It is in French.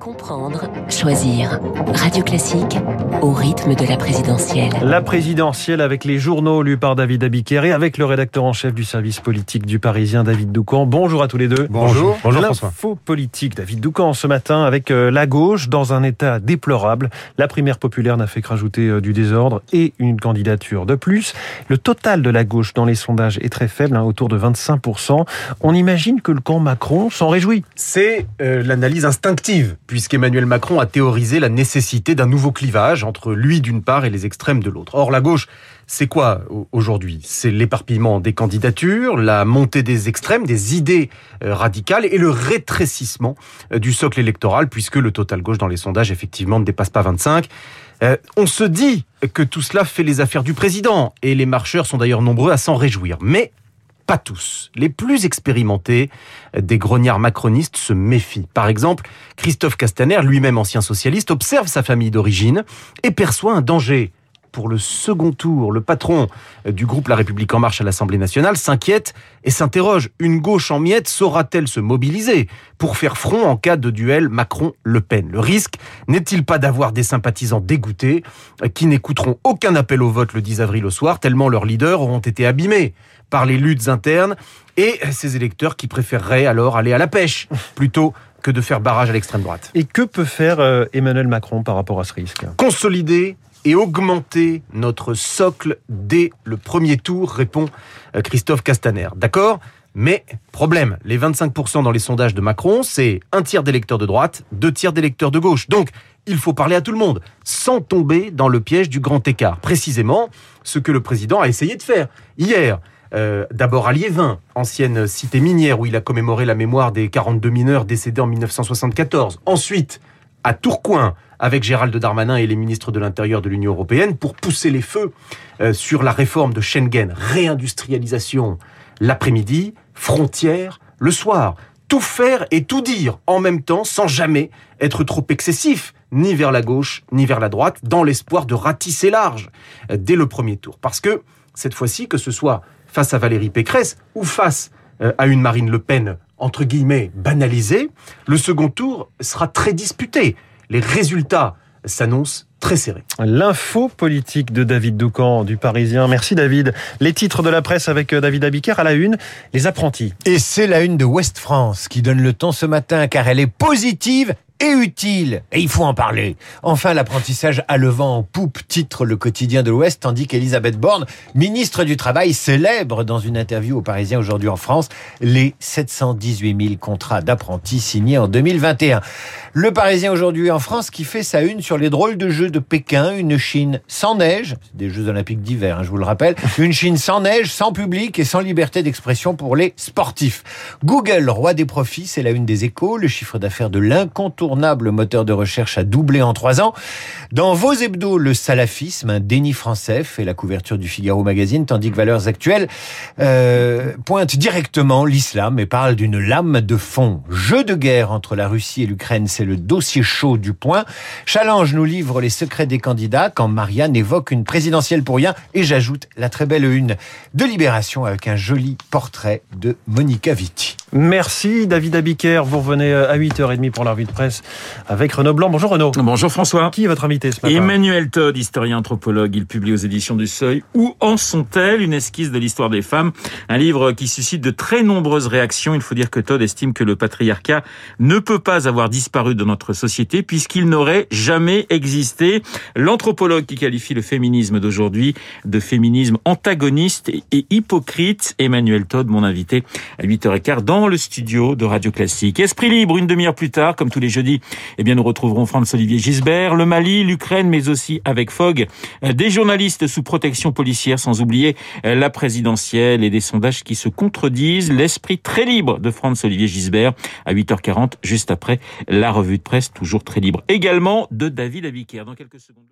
Comprendre, choisir. Radio Classique au rythme de la présidentielle. La présidentielle avec les journaux lus par David Abiker et avec le rédacteur en chef du service politique du Parisien, David Doucan. Bonjour à tous les deux. Bonjour. Bonjour L'info politique, David Doucan, ce matin avec euh, la gauche dans un état déplorable. La primaire populaire n'a fait que rajouter euh, du désordre et une candidature de plus. Le total de la gauche dans les sondages est très faible, hein, autour de 25%. On imagine que le camp Macron s'en réjouit. C'est euh, l'analyse instinctive puisqu'Emmanuel Macron a théorisé la nécessité d'un nouveau clivage entre lui d'une part et les extrêmes de l'autre. Or, la gauche, c'est quoi aujourd'hui? C'est l'éparpillement des candidatures, la montée des extrêmes, des idées euh, radicales et le rétrécissement euh, du socle électoral, puisque le total gauche dans les sondages, effectivement, ne dépasse pas 25. Euh, on se dit que tout cela fait les affaires du président, et les marcheurs sont d'ailleurs nombreux à s'en réjouir. Mais pas tous. Les plus expérimentés des grognards macronistes se méfient. Par exemple, Christophe Castaner, lui-même ancien socialiste, observe sa famille d'origine et perçoit un danger. Pour le second tour, le patron du groupe La République En Marche à l'Assemblée nationale s'inquiète et s'interroge. Une gauche en miettes saura-t-elle se mobiliser pour faire front en cas de duel Macron-Le Pen? Le risque n'est-il pas d'avoir des sympathisants dégoûtés qui n'écouteront aucun appel au vote le 10 avril au soir, tellement leurs leaders auront été abîmés par les luttes internes et ces électeurs qui préféreraient alors aller à la pêche plutôt que de faire barrage à l'extrême droite? Et que peut faire euh, Emmanuel Macron par rapport à ce risque? Consolider et augmenter notre socle dès le premier tour, répond euh, Christophe Castaner. D'accord? Mais problème, les 25% dans les sondages de Macron, c'est un tiers d'électeurs de droite, deux tiers d'électeurs de gauche. Donc, il faut parler à tout le monde, sans tomber dans le piège du grand écart. Précisément, ce que le président a essayé de faire hier. Euh, d'abord à Liévin, ancienne cité minière où il a commémoré la mémoire des 42 mineurs décédés en 1974. Ensuite, à Tourcoing, avec Gérald Darmanin et les ministres de l'Intérieur de l'Union européenne, pour pousser les feux euh, sur la réforme de Schengen, réindustrialisation l'après-midi, frontières le soir. Tout faire et tout dire en même temps sans jamais être trop excessif, ni vers la gauche, ni vers la droite, dans l'espoir de ratisser large euh, dès le premier tour. Parce que cette fois-ci, que ce soit face à Valérie Pécresse ou face euh, à une Marine Le Pen, entre guillemets, banalisée, le second tour sera très disputé. Les résultats s'annoncent très serrés. L'info politique de David Doucan du Parisien. Merci David. Les titres de la presse avec euh, David Abiker à la une, les apprentis. Et c'est la une de West France qui donne le ton ce matin car elle est positive et utile. Et il faut en parler. Enfin, l'apprentissage à le vent en poupe, titre le quotidien de l'Ouest, tandis qu'Elisabeth Borne, ministre du Travail, célèbre dans une interview au Parisien aujourd'hui en France les 718 000 contrats d'apprentis signés en 2021. Le Parisien aujourd'hui en France qui fait sa une sur les drôles de jeux de Pékin, une Chine sans neige, des Jeux olympiques d'hiver, hein, je vous le rappelle, une Chine sans neige, sans public et sans liberté d'expression pour les sportifs. Google, roi des profits, c'est la une des échos, le chiffre d'affaires de l'incontournable moteur de recherche a doublé en trois ans. Dans vos hebdos, le salafisme, un déni français, fait la couverture du Figaro Magazine, tandis que Valeurs Actuelles euh, pointe directement l'islam et parle d'une lame de fond. Jeu de guerre entre la Russie et l'Ukraine, c'est le dossier chaud du point. Challenge nous livre les secrets des candidats quand Marianne évoque une présidentielle pour rien. Et j'ajoute la très belle une de Libération avec un joli portrait de Monica Vitti. Merci David Abiker. Vous revenez à 8h30 pour la revue de presse avec Renaud Blanc. Bonjour Renaud. Bonjour François. Qui est votre invité ce matin Emmanuel Todd, historien anthropologue. Il publie aux éditions du Seuil Où en sont-elles? Une esquisse de l'histoire des femmes. Un livre qui suscite de très nombreuses réactions. Il faut dire que Todd estime que le patriarcat ne peut pas avoir disparu de notre société puisqu'il n'aurait jamais existé. L'anthropologue qui qualifie le féminisme d'aujourd'hui de féminisme antagoniste et hypocrite. Emmanuel Todd, mon invité à 8h15 dans le studio de Radio Classique. Esprit libre, une demi-heure plus tard, comme tous les jeudis, eh bien, nous retrouverons Franz-Olivier Gisbert, le Mali, l'Ukraine, mais aussi avec Fogg, euh, des journalistes sous protection policière, sans oublier euh, la présidentielle et des sondages qui se contredisent. L'esprit très libre de Franz-Olivier Gisbert à 8h40, juste après la revue de presse, toujours très libre. Également de David Abiker. Dans quelques secondes.